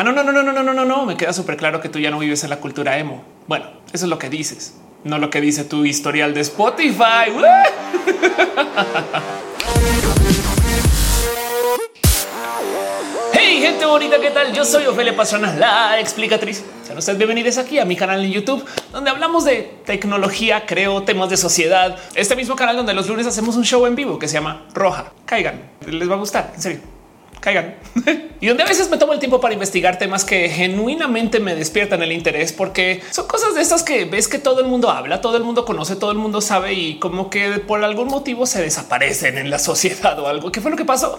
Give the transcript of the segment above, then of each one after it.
Ah, no, no, no, no, no, no, no, no. Me queda súper claro que tú ya no vives en la cultura emo. Bueno, eso es lo que dices, no lo que dice tu historial de Spotify. Hey, gente bonita, ¿qué tal? Yo soy Ofelia Pastrana, la explicatriz. Sean ustedes bienvenidos aquí a mi canal en YouTube, donde hablamos de tecnología, creo, temas de sociedad. Este mismo canal donde los lunes hacemos un show en vivo que se llama Roja. Caigan, les va a gustar, en serio caigan. y donde a veces me tomo el tiempo para investigar temas que genuinamente me despiertan el interés porque son cosas de estas que ves que todo el mundo habla, todo el mundo conoce, todo el mundo sabe y como que por algún motivo se desaparecen en la sociedad o algo. ¿Qué fue lo que pasó?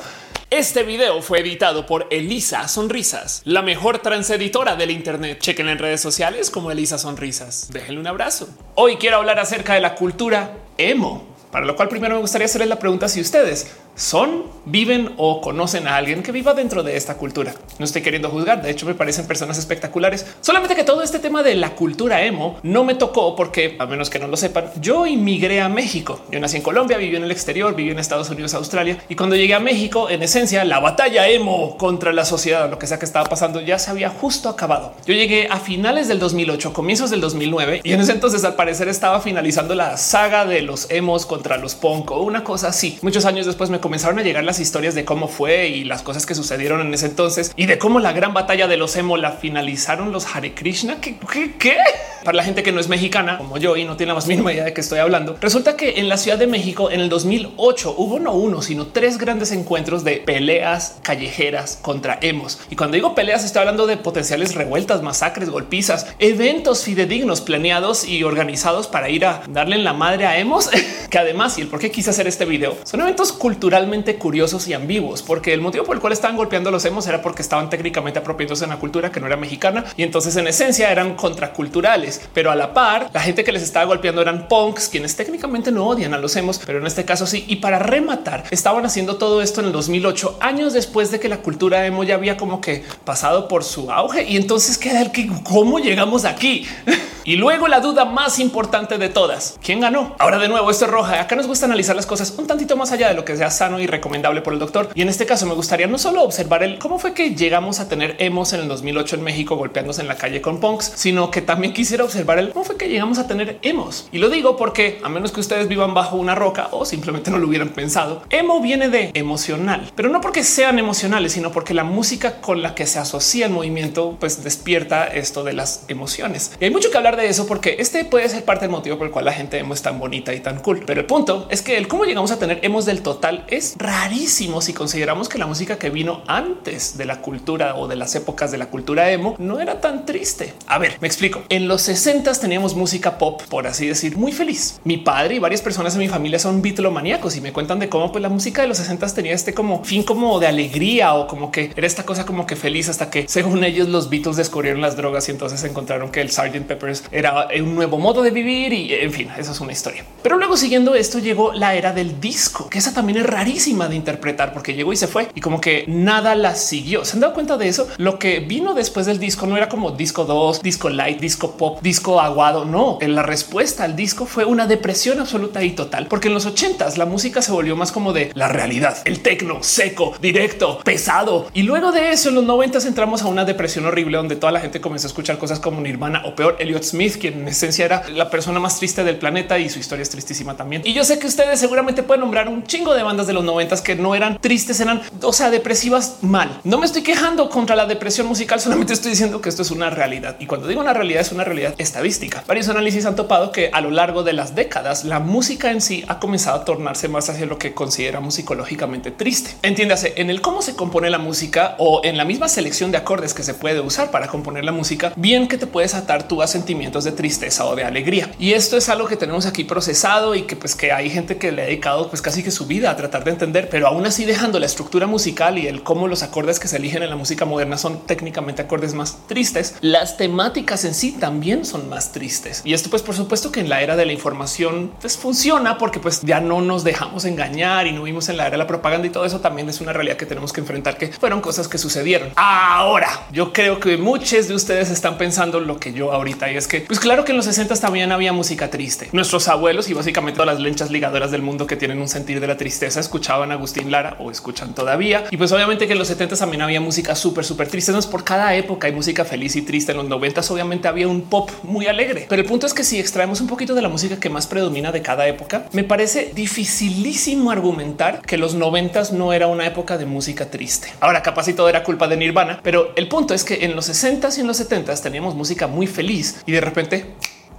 Este video fue editado por Elisa Sonrisas, la mejor transeditora del Internet. Chequen en redes sociales como Elisa Sonrisas. Déjenle un abrazo. Hoy quiero hablar acerca de la cultura emo, para lo cual primero me gustaría hacerles la pregunta si ustedes son, viven o conocen a alguien que viva dentro de esta cultura. No estoy queriendo juzgar, de hecho me parecen personas espectaculares. Solamente que todo este tema de la cultura emo no me tocó porque, a menos que no lo sepan, yo inmigré a México. Yo nací en Colombia, viví en el exterior, viví en Estados Unidos, Australia. Y cuando llegué a México, en esencia, la batalla emo contra la sociedad, lo que sea que estaba pasando, ya se había justo acabado. Yo llegué a finales del 2008, comienzos del 2009, y en ese entonces al parecer estaba finalizando la saga de los emos contra los punk una cosa así. Muchos años después me comenzaron a llegar las historias de cómo fue y las cosas que sucedieron en ese entonces y de cómo la gran batalla de los emo la finalizaron los Hare Krishna. ¿Qué? ¿Qué? Para la gente que no es mexicana como yo y no tiene la más mínima idea de qué estoy hablando, resulta que en la Ciudad de México en el 2008 hubo no uno, sino tres grandes encuentros de peleas callejeras contra emos. Y cuando digo peleas, estoy hablando de potenciales revueltas, masacres, golpizas, eventos fidedignos planeados y organizados para ir a darle en la madre a emos, que además y el por qué quise hacer este video son eventos culturalmente curiosos y ambiguos, porque el motivo por el cual estaban golpeando los emos era porque estaban técnicamente apropiándose en la cultura que no era mexicana y entonces en esencia eran contraculturales, pero a la par la gente que les estaba golpeando eran punks, quienes técnicamente no odian a los emos, pero en este caso sí. Y para rematar, estaban haciendo todo esto en el 2008, años después de que la cultura emo ya había como que pasado por su auge. Y entonces queda el que cómo llegamos aquí. y luego la duda más importante de todas, ¿quién ganó? Ahora de nuevo esto es roja. Acá nos gusta analizar las cosas un tantito más allá de lo que sea sano y recomendable por el doctor. Y en este caso me gustaría no solo observar el cómo fue que llegamos a tener emos en el 2008 en México golpeándose en la calle con punks, sino que también quisiera observar el cómo fue que llegamos a tener emos. Y lo digo porque a menos que ustedes vivan bajo una roca o simplemente no lo hubieran pensado, emo viene de emocional, pero no porque sean emocionales, sino porque la música con la que se asocia el movimiento pues despierta esto de las emociones. Y hay mucho que hablar de eso porque este puede ser parte del motivo por el cual la gente emo es tan bonita y tan cool. Pero el punto es que el cómo llegamos a tener emos del total es rarísimo si consideramos que la música que vino antes de la cultura o de las épocas de la cultura emo no era tan triste. A ver, me explico. En los 60 teníamos música pop, por así decir, muy feliz. Mi padre y varias personas en mi familia son maníacos y me cuentan de cómo pues, la música de los 60 tenía este como fin como de alegría o como que era esta cosa como que feliz hasta que según ellos los Beatles descubrieron las drogas y entonces encontraron que el Sgt. Peppers era un nuevo modo de vivir y en fin, eso es una historia. Pero luego siguiendo esto llegó la era del disco, que esa también es rarísima de interpretar porque llegó y se fue y como que nada la siguió. ¿Se han dado cuenta de eso? Lo que vino después del disco no era como disco 2, disco light, disco pop, disco aguado. No, en la respuesta al disco fue una depresión absoluta y total, porque en los 80 la música se volvió más como de la realidad, el tecno seco, directo, pesado. Y luego de eso en los 90 entramos a una depresión horrible donde toda la gente comenzó a escuchar cosas como Nirvana o peor Elliot Smith, quien en esencia era la persona más triste del planeta y su historia es tristísima también. Y yo sé que ustedes seguramente pueden nombrar un chingo de bandas de los noventas que no eran tristes, eran, o sea, depresivas mal. No me estoy quejando contra la depresión musical, solamente estoy diciendo que esto es una realidad. Y cuando digo una realidad es una realidad estadística. Varios análisis han topado que a lo largo de las décadas la música en sí ha comenzado a tornarse más hacia lo que consideramos psicológicamente triste. Entiéndase en el cómo se compone la música o en la misma selección de acordes que se puede usar para componer la música, bien que te puedes atar tú a sentimientos de tristeza o de alegría. Y esto es algo que tenemos aquí procesado y que pues que hay gente que le ha dedicado pues casi que su vida a tratar de entender, pero aún así dejando la estructura musical y el cómo los acordes que se eligen en la música moderna son técnicamente acordes más tristes. Las temáticas en sí también son más tristes. Y esto pues por supuesto que en la era de la información pues funciona porque pues ya no nos dejamos engañar y no vimos en la era de la propaganda y todo eso también es una realidad que tenemos que enfrentar que fueron cosas que sucedieron. Ahora, yo creo que muchos de ustedes están pensando lo que yo ahorita y es que, pues claro que en los 60 también había música triste. Nuestros abuelos y básicamente todas las lenchas ligadoras del mundo que tienen un sentir de la tristeza escuchaban a Agustín Lara o escuchan todavía. Y pues obviamente que en los 70 también había música súper, súper triste. No es por cada época hay música feliz y triste. En los 90 obviamente había un pop muy alegre. Pero el punto es que si extraemos un poquito de la música que más predomina de cada época, me parece dificilísimo argumentar que los 90 no era una época de música triste. Ahora capaz y todo era culpa de Nirvana, pero el punto es que en los 60 y en los 70 teníamos música muy feliz y de repente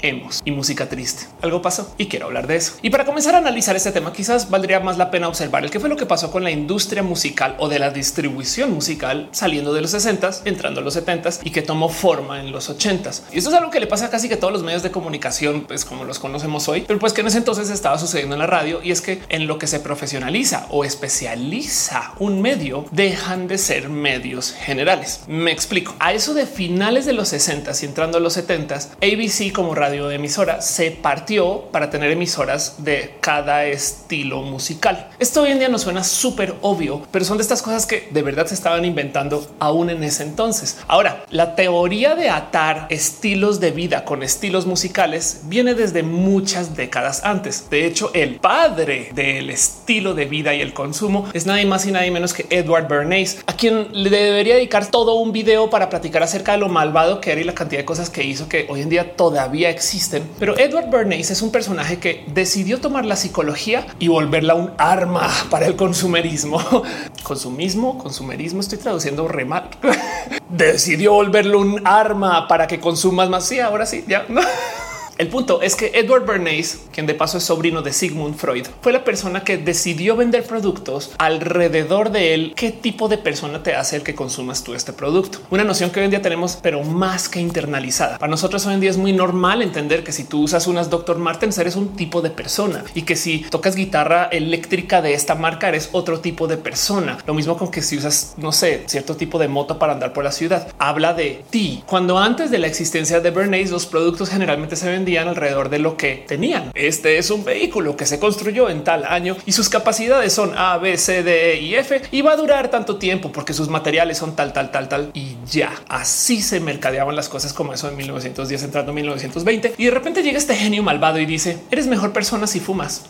hemos y música triste. Algo pasó y quiero hablar de eso. Y para comenzar a analizar este tema, quizás valdría más la pena observar el que fue lo que pasó con la industria musical o de la distribución musical saliendo de los 60 entrando a los 70 y que tomó forma en los 80 Y esto es algo que le pasa a casi que todos los medios de comunicación, pues como los conocemos hoy, pero pues que en ese entonces estaba sucediendo en la radio y es que en lo que se profesionaliza o especializa un medio dejan de ser medios generales. Me explico. A eso de finales de los 60 y entrando a los 70 ABC como radio de emisora se partió para tener emisoras de cada estilo musical. Esto hoy en día nos suena súper obvio, pero son de estas cosas que de verdad se estaban inventando aún en ese entonces. Ahora, la teoría de atar estilos de vida con estilos musicales viene desde muchas décadas antes. De hecho, el padre del estilo de vida y el consumo es nadie más y nadie menos que Edward Bernays, a quien le debería dedicar todo un video para platicar acerca de lo malvado que era y la cantidad de cosas que hizo que hoy en día todavía existen, pero Edward Bernays es un personaje que decidió tomar la psicología y volverla un arma para el consumerismo. Consumismo, consumerismo, estoy traduciendo re mal. decidió volverlo un arma para que consumas más. Sí, ahora sí, ya. El punto es que Edward Bernays, quien de paso es sobrino de Sigmund Freud, fue la persona que decidió vender productos alrededor de él. ¿Qué tipo de persona te hace el que consumas tú este producto? Una noción que hoy en día tenemos, pero más que internalizada. Para nosotros hoy en día es muy normal entender que si tú usas unas Dr. Martens eres un tipo de persona y que si tocas guitarra eléctrica de esta marca eres otro tipo de persona. Lo mismo con que si usas, no sé, cierto tipo de moto para andar por la ciudad. Habla de ti. Cuando antes de la existencia de Bernays, los productos generalmente se ven vendían alrededor de lo que tenían. Este es un vehículo que se construyó en tal año y sus capacidades son A, B, C, D, E y F y va a durar tanto tiempo porque sus materiales son tal, tal, tal, tal y ya. Así se mercadeaban las cosas como eso en 1910 entrando en 1920 y de repente llega este genio malvado y dice eres mejor persona si fumas.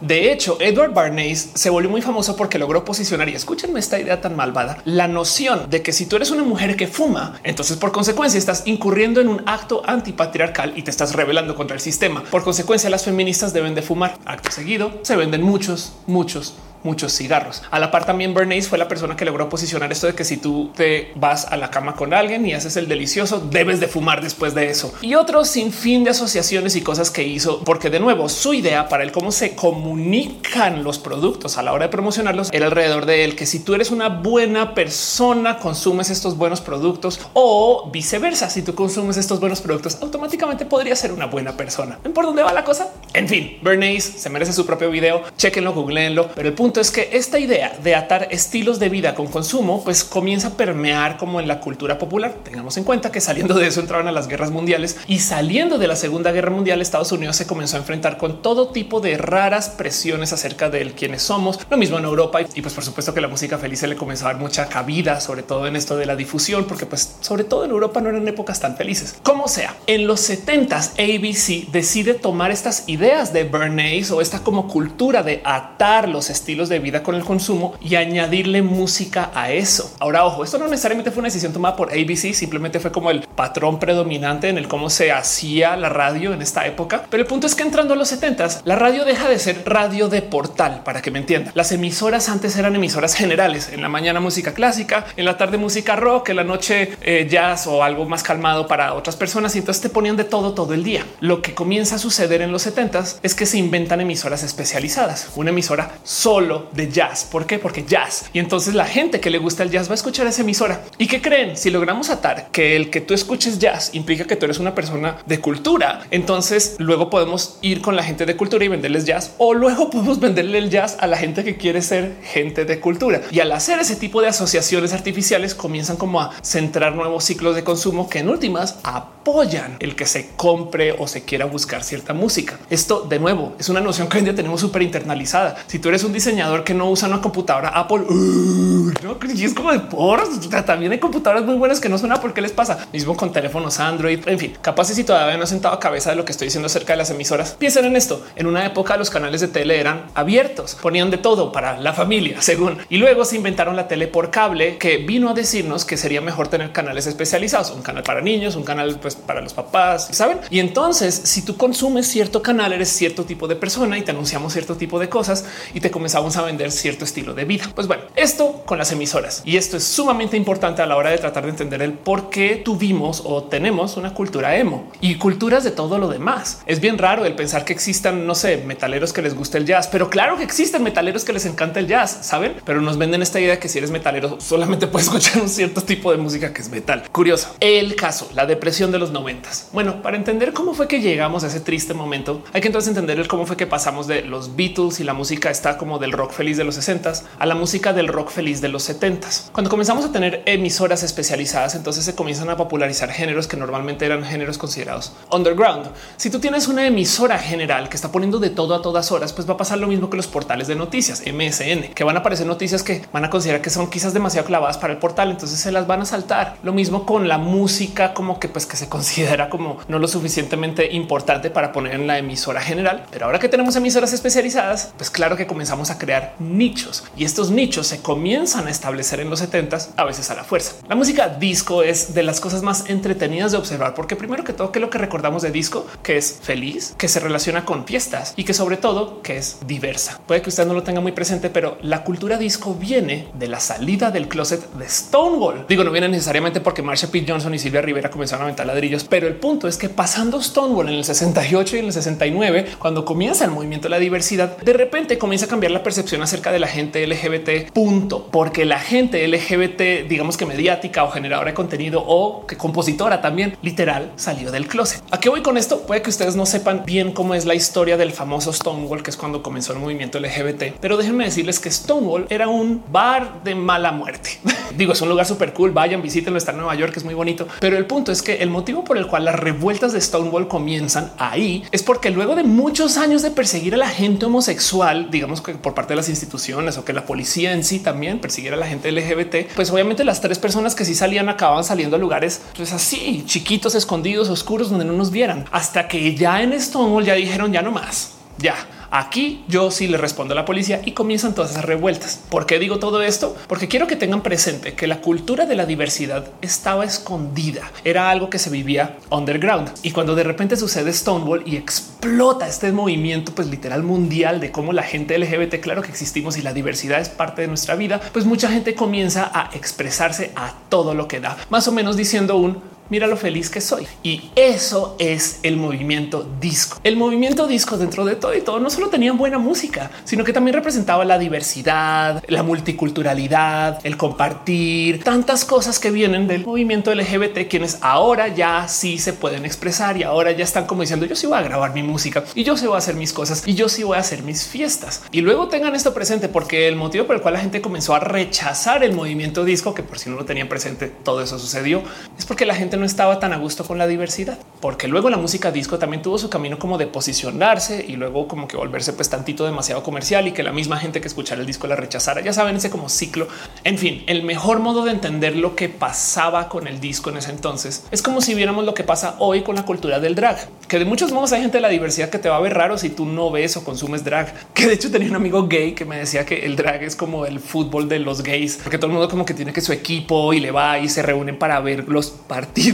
De hecho, Edward Barnes se volvió muy famoso porque logró posicionar y escúchenme esta idea tan malvada, la noción de que si tú eres una mujer que fuma, entonces por consecuencia estás incurriendo en un acto antipatriarcal y te estás rebelando contra el sistema. Por consecuencia, las feministas deben de fumar. Acto seguido, se venden muchos, muchos muchos cigarros. A la par también Bernays fue la persona que logró posicionar esto de que si tú te vas a la cama con alguien y haces el delicioso, debes de fumar después de eso. Y otros sin fin de asociaciones y cosas que hizo, porque de nuevo su idea para el cómo se comunican los productos a la hora de promocionarlos era alrededor de él que si tú eres una buena persona, consumes estos buenos productos o viceversa. Si tú consumes estos buenos productos, automáticamente podría ser una buena persona. ¿Ven por dónde va la cosa? En fin, Bernays se merece su propio video. Chequenlo, googleenlo. Pero el punto es que esta idea de atar estilos de vida con consumo, pues comienza a permear como en la cultura popular. Tengamos en cuenta que saliendo de eso entraron a las guerras mundiales y saliendo de la Segunda Guerra Mundial, Estados Unidos se comenzó a enfrentar con todo tipo de raras presiones acerca de quiénes somos. Lo mismo en Europa y pues por supuesto que la música feliz se le comenzó a dar mucha cabida, sobre todo en esto de la difusión, porque pues sobre todo en Europa no eran épocas tan felices. Como sea, en los 70s ABC decide tomar estas ideas de Bernays o esta como cultura de atar los estilos de vida con el consumo y añadirle música a eso. Ahora, ojo, esto no necesariamente fue una decisión tomada por ABC, simplemente fue como el patrón predominante en el cómo se hacía la radio en esta época. Pero el punto es que entrando a los 70 la radio deja de ser radio de portal para que me entiendan. Las emisoras antes eran emisoras generales. En la mañana música clásica, en la tarde música rock, en la noche eh, jazz o algo más calmado para otras personas. Y entonces te ponían de todo todo el día. Lo que comienza a suceder en los 70 es que se inventan emisoras especializadas. Una emisora solo de jazz. ¿Por qué? Porque jazz. Y entonces la gente que le gusta el jazz va a escuchar esa emisora. ¿Y qué creen? Si logramos atar que el que tú escuches jazz implica que tú eres una persona de cultura, entonces luego podemos ir con la gente de cultura y venderles jazz o luego podemos venderle el jazz a la gente que quiere ser gente de cultura. Y al hacer ese tipo de asociaciones artificiales comienzan como a centrar nuevos ciclos de consumo que en últimas apoyan el que se compre o se quiera buscar cierta música. esto de nuevo es una noción que hoy en día tenemos súper internalizada. Si tú eres un diseñador que no usa una computadora Apple, no, y es como de por también hay computadoras muy buenas que no son Apple. ¿Qué les pasa? Mismo con teléfonos Android, en fin, capaz si todavía no he sentado cabeza de lo que estoy diciendo acerca de las emisoras. Piensen en esto. En una época los canales de tele eran abiertos, ponían de todo para la familia, según. Y luego se inventaron la tele por cable que vino a decirnos que sería mejor tener canales especializados, un canal para niños, un canal pues, para los papás, ¿saben? Y entonces si tú consumes cierto canal, eres cierto tipo de persona y te anunciamos cierto tipo de cosas y te comenzamos a vender cierto estilo de vida. Pues bueno, esto con las emisoras y esto es sumamente importante a la hora de tratar de entender el por qué tuvimos o tenemos una cultura emo y culturas de todo lo demás. Es bien raro el pensar que existan, no sé, metaleros que les guste el jazz, pero claro que existen metaleros que les encanta el jazz, saben? Pero nos venden esta idea que si eres metalero solamente puedes escuchar un cierto tipo de música que es metal. Curioso. El caso, la depresión de los noventas. Bueno, para entender cómo fue que llegamos a ese triste momento, hay que entonces entender cómo fue que pasamos de los Beatles y la música está como del rock feliz de los 60 a la música del rock feliz de los 70 Cuando comenzamos a tener emisoras especializadas, entonces se comienzan a popularizar géneros que normalmente eran géneros considerados underground. Si tú tienes una emisora general que está poniendo de todo a todas horas, pues va a pasar lo mismo que los portales de noticias MSN, que van a aparecer noticias que van a considerar que son quizás demasiado clavadas para el portal, entonces se las van a saltar. Lo mismo con la música, como que pues que se considera como no lo suficientemente importante para poner en la emisora general. Pero ahora que tenemos emisoras especializadas, pues claro que comenzamos a crear nichos y estos nichos se comienzan a establecer en los 70 a veces a la fuerza. La música disco es de las cosas más entretenidas de observar, porque primero que todo, que lo que recordamos de disco, que es feliz, que se relaciona con fiestas y que sobre todo que es diversa. Puede que usted no lo tenga muy presente, pero la cultura disco viene de la salida del closet de Stonewall. Digo, no viene necesariamente porque Marsha P. Johnson y Silvia Rivera comenzaron a aventar ladrillos, pero el punto es que pasando Stonewall en el 68 y en el 69, cuando comienza el movimiento de la diversidad, de repente comienza a cambiar la percepción acerca de la gente LGBT. Punto, porque la gente LGBT, digamos que mediática o generadora de contenido o que compositora también literal salió del closet. ¿A qué voy con esto? Puede que ustedes no sepan bien cómo es la historia del famoso Stonewall, que es cuando comenzó el movimiento LGBT, pero déjenme decirles que Stonewall era un bar de mala muerte. Digo, es un lugar súper cool. Vayan, visítenlo. Está en Nueva York, es muy bonito. Pero el punto es que el motivo por el cual las revueltas de Stonewall comienzan ahí es porque luego de muchos años de perseguir a la gente homosexual, digamos que por parte de las instituciones o que la policía en sí también persiguiera a la gente LGBT, pues obviamente las tres personas que sí salían acababan saliendo a lugares pues así chiquitos, escondidos, oscuros, donde no nos vieran. Hasta que ya en Stonewall ya dijeron ya no más, ya Aquí yo sí le respondo a la policía y comienzan todas esas revueltas. ¿Por qué digo todo esto? Porque quiero que tengan presente que la cultura de la diversidad estaba escondida. Era algo que se vivía underground. Y cuando de repente sucede Stonewall y explota este movimiento, pues literal mundial de cómo la gente LGBT, claro que existimos y la diversidad es parte de nuestra vida, pues mucha gente comienza a expresarse a todo lo que da, más o menos diciendo un mira lo feliz que soy. Y eso es el movimiento disco. El movimiento disco dentro de todo y todo no solo tenían buena música, sino que también representaba la diversidad, la multiculturalidad, el compartir, tantas cosas que vienen del movimiento LGBT, quienes ahora ya sí se pueden expresar y ahora ya están como diciendo yo sí voy a grabar mi música y yo sí voy a hacer mis cosas y yo sí voy a hacer mis fiestas. Y luego tengan esto presente porque el motivo por el cual la gente comenzó a rechazar el movimiento disco, que por si no lo tenían presente, todo eso sucedió, es porque la gente no estaba tan a gusto con la diversidad, porque luego la música disco también tuvo su camino como de posicionarse y luego como que volverse pues tantito demasiado comercial y que la misma gente que escuchara el disco la rechazara. Ya saben, ese como ciclo. En fin, el mejor modo de entender lo que pasaba con el disco en ese entonces es como si viéramos lo que pasa hoy con la cultura del drag, que de muchos modos hay gente de la diversidad que te va a ver raro si tú no ves o consumes drag. Que de hecho tenía un amigo gay que me decía que el drag es como el fútbol de los gays, porque todo el mundo como que tiene que su equipo y le va y se reúnen para ver los partidos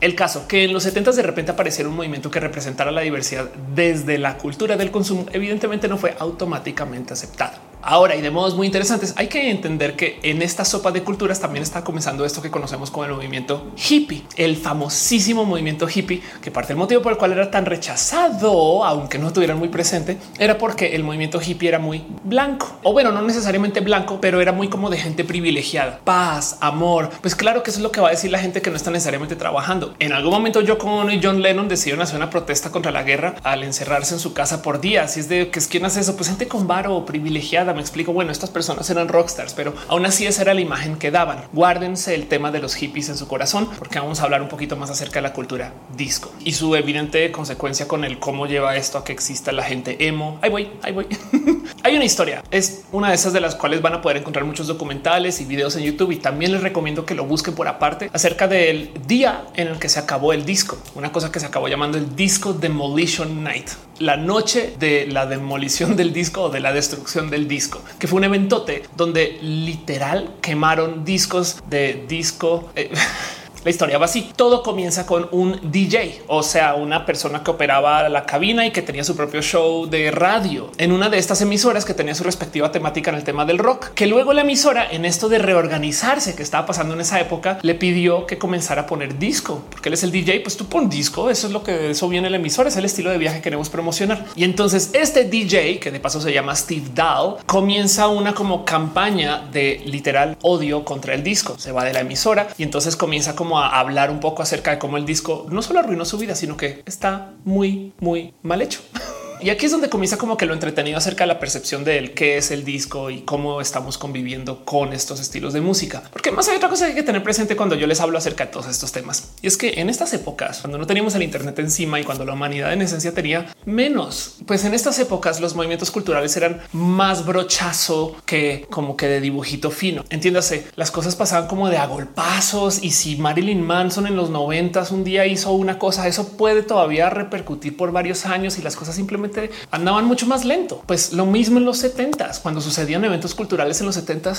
El caso que en los 70 de repente apareciera un movimiento que representara la diversidad desde la cultura del consumo, evidentemente no fue automáticamente aceptado. Ahora y de modos muy interesantes, hay que entender que en esta sopa de culturas también está comenzando esto que conocemos como el movimiento hippie, el famosísimo movimiento hippie, que parte del motivo por el cual era tan rechazado, aunque no tuvieran muy presente, era porque el movimiento hippie era muy blanco o bueno, no necesariamente blanco, pero era muy como de gente privilegiada, paz, amor. Pues claro que eso es lo que va a decir la gente que no está necesariamente trabajando. En algún momento yo con John Lennon decidieron hacer una protesta contra la guerra al encerrarse en su casa por días. Y es de que es quien hace eso, pues gente con varo privilegiada Me explico. Bueno, estas personas eran rockstars, pero aún así esa era la imagen que daban. Guárdense el tema de los hippies en su corazón, porque vamos a hablar un poquito más acerca de la cultura disco y su evidente consecuencia con el cómo lleva esto a que exista la gente emo. Ahí voy, ahí voy. Hay una historia. Es una de esas de las cuales van a poder encontrar muchos documentales y videos en YouTube y también les recomiendo que lo busquen por aparte acerca del día en el que se acabó el disco. Una cosa que se acabó llamando el disco Demolition Night, la noche de la demolición del disco o de la destrucción del disco, que fue un eventote donde literal quemaron discos de disco. Eh, La historia va así. Todo comienza con un DJ, o sea, una persona que operaba la cabina y que tenía su propio show de radio en una de estas emisoras que tenía su respectiva temática en el tema del rock, que luego la emisora en esto de reorganizarse que estaba pasando en esa época le pidió que comenzara a poner disco, porque él es el DJ, pues tú pon disco, eso es lo que de eso viene la emisora, es el estilo de viaje que queremos promocionar. Y entonces este DJ, que de paso se llama Steve Dahl, comienza una como campaña de literal odio contra el disco. Se va de la emisora y entonces comienza como a hablar un poco acerca de cómo el disco no solo arruinó su vida, sino que está muy, muy mal hecho. Y aquí es donde comienza como que lo entretenido acerca de la percepción de él, qué es el disco y cómo estamos conviviendo con estos estilos de música. Porque más hay otra cosa que hay que tener presente cuando yo les hablo acerca de todos estos temas. Y es que en estas épocas, cuando no teníamos el Internet encima y cuando la humanidad en esencia tenía menos, pues en estas épocas los movimientos culturales eran más brochazo que como que de dibujito fino. Entiéndase, las cosas pasaban como de agolpazos y si Marilyn Manson en los noventas un día hizo una cosa, eso puede todavía repercutir por varios años y las cosas simplemente andaban mucho más lento. Pues lo mismo en los 70 cuando sucedían eventos culturales en los 70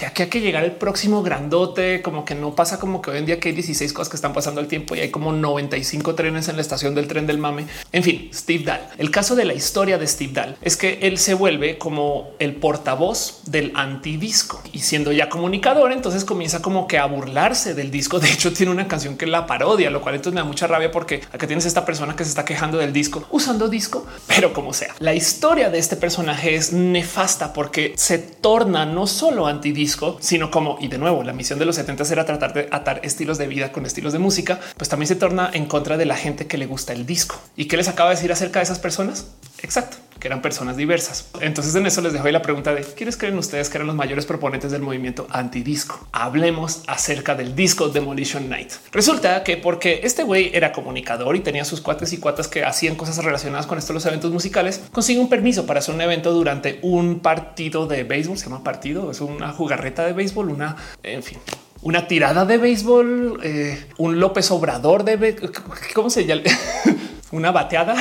de aquí a que llegar el próximo grandote, como que no pasa como que hoy en día que hay 16 cosas que están pasando al tiempo y hay como 95 trenes en la estación del tren del mame. En fin, Steve Dahl. El caso de la historia de Steve Dahl es que él se vuelve como el portavoz del antidisco y siendo ya comunicador, entonces comienza como que a burlarse del disco. De hecho, tiene una canción que la parodia, lo cual entonces me da mucha rabia porque acá tienes esta persona que se está quejando del disco usando disco, pero como sea, la historia de este personaje es nefasta porque se torna no solo antidisco, sino como, y de nuevo, la misión de los 70 era tratar de atar estilos de vida con estilos de música, pues también se torna en contra de la gente que le gusta el disco. ¿Y qué les acaba de decir acerca de esas personas? Exacto que eran personas diversas. Entonces en eso les dejo la pregunta de quiénes creen ustedes que eran los mayores proponentes del movimiento antidisco. Hablemos acerca del disco Demolition Night. Resulta que porque este güey era comunicador y tenía sus cuates y cuatas que hacían cosas relacionadas con estos los eventos musicales, consigue un permiso para hacer un evento durante un partido de béisbol. Se llama partido, es una jugarreta de béisbol, una, en fin, una tirada de béisbol, eh, un López Obrador de cómo se llama, una bateada.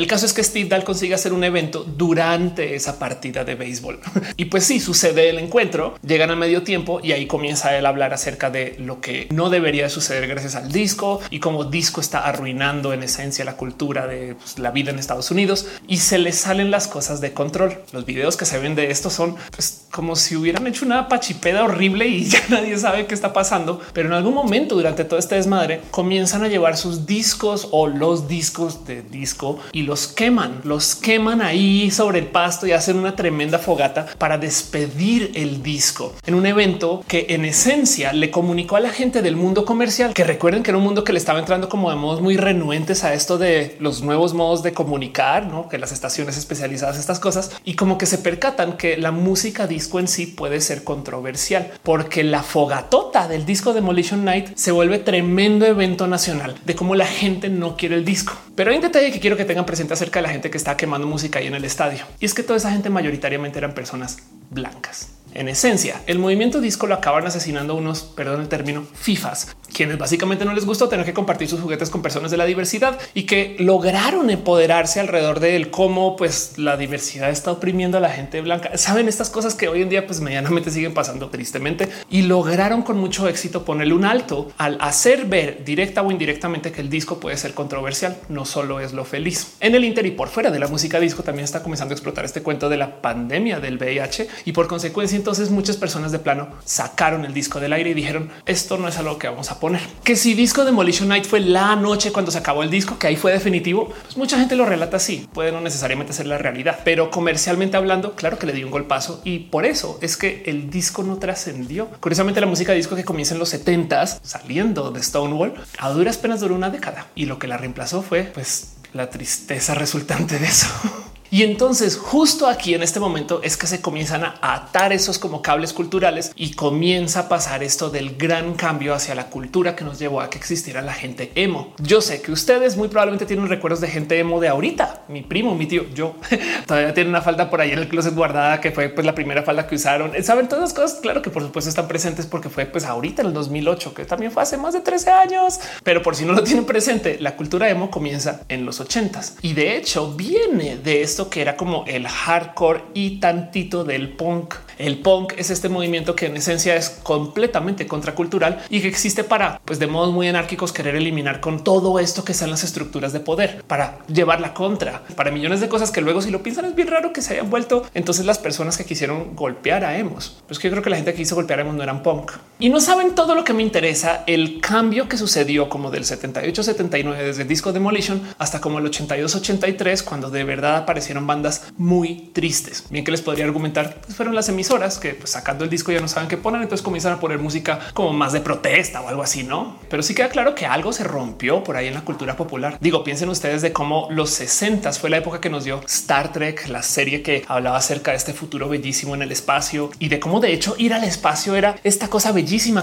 El caso es que Steve Dahl consigue hacer un evento durante esa partida de béisbol. y pues sí, sucede el encuentro, llegan a medio tiempo y ahí comienza él a hablar acerca de lo que no debería suceder gracias al disco y cómo disco está arruinando en esencia la cultura de pues, la vida en Estados Unidos y se le salen las cosas de control. Los videos que se ven de esto son pues, como si hubieran hecho una pachipeda horrible y ya nadie sabe qué está pasando. Pero en algún momento durante todo este desmadre comienzan a llevar sus discos o los discos de disco y los queman, los queman ahí sobre el pasto y hacen una tremenda fogata para despedir el disco en un evento que en esencia le comunicó a la gente del mundo comercial que recuerden que era un mundo que le estaba entrando como de modos muy renuentes a esto de los nuevos modos de comunicar, ¿no? que las estaciones especializadas, estas cosas y como que se percatan que la música disco en sí puede ser controversial porque la fogatota del disco Demolition Night se vuelve tremendo evento nacional de cómo la gente no quiere el disco. Pero hay un detalle que quiero que tengan presente acerca de la gente que está quemando música ahí en el estadio. Y es que toda esa gente mayoritariamente eran personas blancas. En esencia, el movimiento disco lo acaban asesinando unos, perdón el término, FIFAs, quienes básicamente no les gustó tener que compartir sus juguetes con personas de la diversidad y que lograron empoderarse alrededor de él, cómo pues la diversidad está oprimiendo a la gente blanca. Saben estas cosas que hoy en día pues medianamente siguen pasando tristemente y lograron con mucho éxito ponerle un alto al hacer ver directa o indirectamente que el disco puede ser controversial. No solo es lo feliz en el inter y por fuera de la música disco también está comenzando a explotar este cuento de la pandemia del VIH y por consecuencia entonces muchas personas de plano sacaron el disco del aire y dijeron esto no es algo que vamos a poner. Que si disco Demolition Night fue la noche cuando se acabó el disco, que ahí fue definitivo, pues mucha gente lo relata así. Puede no necesariamente ser la realidad, pero comercialmente hablando, claro que le dio un golpazo y por eso es que el disco no trascendió. Curiosamente, la música disco que comienza en los 70s saliendo de Stonewall a duras penas duró una década y lo que la reemplazó fue pues la tristeza resultante de eso. Y entonces justo aquí en este momento es que se comienzan a atar esos como cables culturales y comienza a pasar esto del gran cambio hacia la cultura que nos llevó a que existiera la gente emo. Yo sé que ustedes muy probablemente tienen recuerdos de gente emo de ahorita. Mi primo, mi tío, yo todavía tiene una falda por ahí en el closet guardada que fue pues la primera falda que usaron. Saben todas las cosas. Claro que por supuesto están presentes porque fue pues ahorita en el 2008, que también fue hace más de 13 años. Pero por si no lo tienen presente, la cultura emo comienza en los 80s y de hecho viene de esto que era como el hardcore y tantito del punk. El punk es este movimiento que en esencia es completamente contracultural y que existe para, pues de modos muy anárquicos, querer eliminar con todo esto que sean las estructuras de poder para llevar la contra para millones de cosas que luego si lo piensan es bien raro que se hayan vuelto entonces las personas que quisieron golpear a emos. Pues que yo creo que la gente que quiso golpear a emos no eran punk y no saben todo lo que me interesa. El cambio que sucedió como del 78, 79 desde el disco Demolition hasta como el 82, 83, cuando de verdad aparecieron bandas muy tristes. Bien que les podría argumentar, pues fueron las emisoras que pues, sacando el disco ya no saben qué poner, entonces comienzan a poner música como más de protesta o algo así, no? Pero sí queda claro que algo se rompió por ahí en la cultura popular. Digo, piensen ustedes de cómo los 60 fue la época que nos dio Star Trek, la serie que hablaba acerca de este futuro bellísimo en el espacio y de cómo de hecho ir al espacio era esta cosa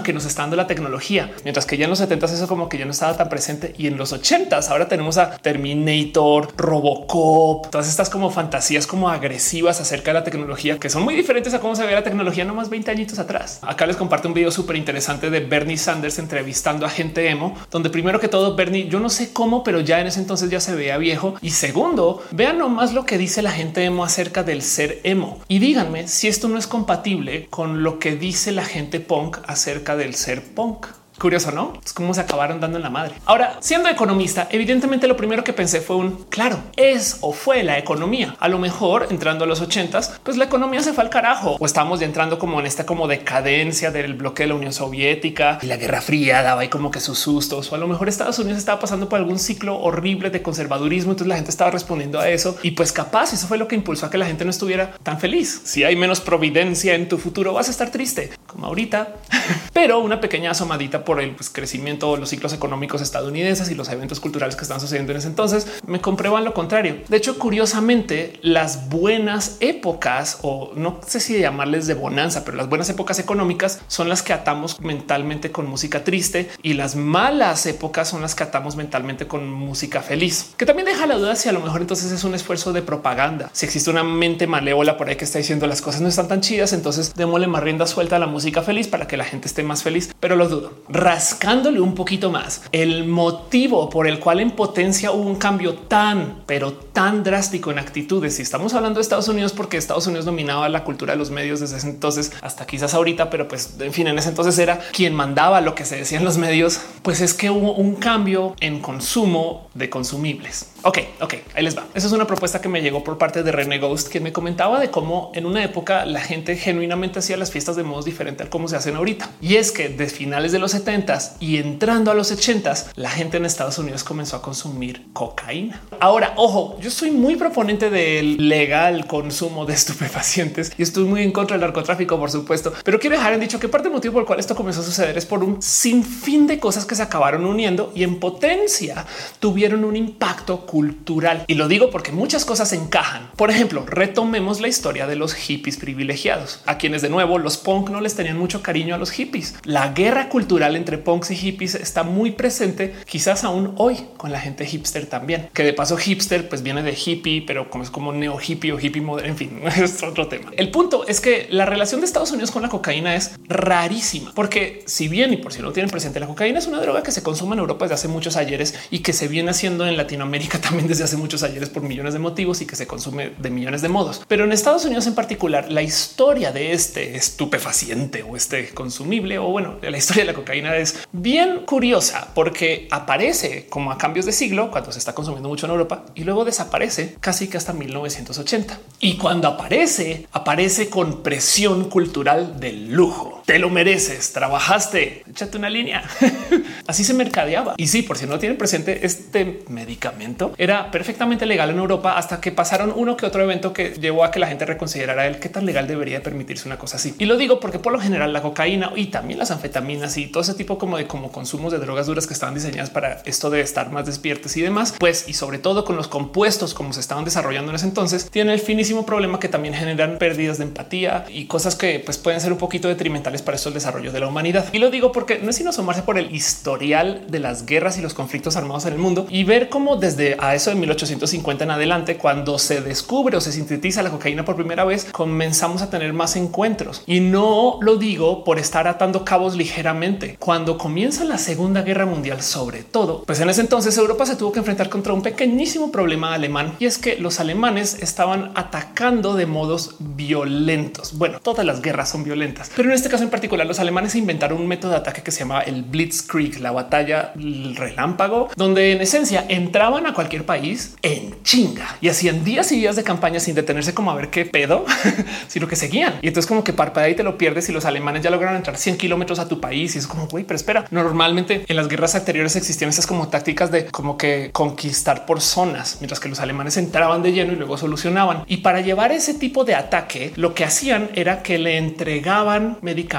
que nos está dando la tecnología, mientras que ya en los 70 eso como que ya no estaba tan presente. Y en los 80 ahora tenemos a Terminator, Robocop, todas estas como fantasías como agresivas acerca de la tecnología que son muy diferentes a cómo se ve la tecnología no más 20 añitos atrás. Acá les comparto un video súper interesante de Bernie Sanders entrevistando a gente emo, donde primero que todo Bernie, yo no sé cómo, pero ya en ese entonces ya se veía viejo. Y segundo, vean nomás lo que dice la gente emo acerca del ser emo. Y díganme si esto no es compatible con lo que dice la gente punk del ser punk. Curioso, ¿no? Es como se acabaron dando en la madre. Ahora, siendo economista, evidentemente lo primero que pensé fue un claro, es o fue la economía. A lo mejor entrando a los ochentas, pues la economía se fue al carajo o estamos ya entrando como en esta como decadencia del bloque de la Unión Soviética y la Guerra Fría daba ahí como que sus sustos o a lo mejor Estados Unidos estaba pasando por algún ciclo horrible de conservadurismo. Entonces la gente estaba respondiendo a eso y pues capaz eso fue lo que impulsó a que la gente no estuviera tan feliz. Si hay menos providencia en tu futuro, vas a estar triste como ahorita, pero una pequeña asomadita por el pues, crecimiento, los ciclos económicos estadounidenses y los eventos culturales que están sucediendo en ese entonces, me comprueban lo contrario. De hecho, curiosamente, las buenas épocas, o no sé si llamarles de bonanza, pero las buenas épocas económicas son las que atamos mentalmente con música triste y las malas épocas son las que atamos mentalmente con música feliz, que también deja la duda si a lo mejor entonces es un esfuerzo de propaganda. Si existe una mente malévola por ahí que está diciendo las cosas no están tan chidas, entonces démosle más rienda suelta a la música feliz para que la gente esté más feliz, pero lo dudo. Rascándole un poquito más, el motivo por el cual en potencia hubo un cambio tan, pero tan drástico en actitudes. Si estamos hablando de Estados Unidos, porque Estados Unidos dominaba la cultura de los medios desde ese entonces hasta quizás ahorita, pero pues en fin, en ese entonces era quien mandaba lo que se decía en los medios, pues es que hubo un cambio en consumo de consumibles. Ok, ok, ahí les va. Esa es una propuesta que me llegó por parte de René Ghost, quien me comentaba de cómo en una época la gente genuinamente hacía las fiestas de modos diferentes a cómo se hacen ahorita. Y es que de finales de los 70 y entrando a los 80 la gente en Estados Unidos comenzó a consumir cocaína. Ahora, ojo, yo soy muy proponente del legal consumo de estupefacientes y estoy muy en contra del narcotráfico, por supuesto, pero quiero dejar en dicho que parte del motivo por el cual esto comenzó a suceder es por un sinfín de cosas que se acabaron uniendo y en potencia tuvieron un impacto. Y lo digo porque muchas cosas encajan. Por ejemplo, retomemos la historia de los hippies privilegiados, a quienes de nuevo los punk no les tenían mucho cariño a los hippies. La guerra cultural entre punks y hippies está muy presente, quizás aún hoy con la gente hipster también, que de paso hipster pues viene de hippie, pero como es como neo hippie o hippie moderno, en fin, es otro tema. El punto es que la relación de Estados Unidos con la cocaína es rarísima, porque si bien y por si no tienen presente, la cocaína es una droga que se consume en Europa desde hace muchos ayeres y que se viene haciendo en Latinoamérica también desde hace muchos ayeres por millones de motivos y que se consume de millones de modos. Pero en Estados Unidos en particular, la historia de este estupefaciente o este consumible o bueno, la historia de la cocaína es bien curiosa porque aparece como a cambios de siglo cuando se está consumiendo mucho en Europa y luego desaparece casi que hasta 1980. Y cuando aparece, aparece con presión cultural del lujo. Te lo mereces, trabajaste, échate una línea. Así se mercadeaba. Y sí, por si no tienen presente, este medicamento era perfectamente legal en Europa hasta que pasaron uno que otro evento que llevó a que la gente reconsiderara el qué tan legal debería permitirse una cosa así. Y lo digo porque por lo general la cocaína y también las anfetaminas y todo ese tipo como de como consumos de drogas duras que estaban diseñadas para esto de estar más despiertos y demás, pues y sobre todo con los compuestos como se estaban desarrollando en ese entonces, tienen el finísimo problema que también generan pérdidas de empatía y cosas que pues, pueden ser un poquito detrimentales para estos desarrollos de la humanidad. Y lo digo porque no es sino asomarse por el historial de las guerras y los conflictos armados en el mundo y ver cómo desde a eso de 1850 en adelante, cuando se descubre o se sintetiza la cocaína por primera vez, comenzamos a tener más encuentros. Y no lo digo por estar atando cabos ligeramente. Cuando comienza la Segunda Guerra Mundial, sobre todo, pues en ese entonces Europa se tuvo que enfrentar contra un pequeñísimo problema alemán y es que los alemanes estaban atacando de modos violentos. Bueno, todas las guerras son violentas, pero en este caso en particular los alemanes inventaron un método de ataque que se llama el Blitzkrieg, la batalla relámpago, donde en esencia entraban a cualquier país en chinga y hacían días y días de campaña sin detenerse como a ver qué pedo, sino que seguían. Y entonces como que parpadea y te lo pierdes y los alemanes ya lograron entrar 100 kilómetros a tu país y es como, güey, pero espera, normalmente en las guerras anteriores existían esas como tácticas de como que conquistar por zonas, mientras que los alemanes entraban de lleno y luego solucionaban. Y para llevar ese tipo de ataque, lo que hacían era que le entregaban medicamentos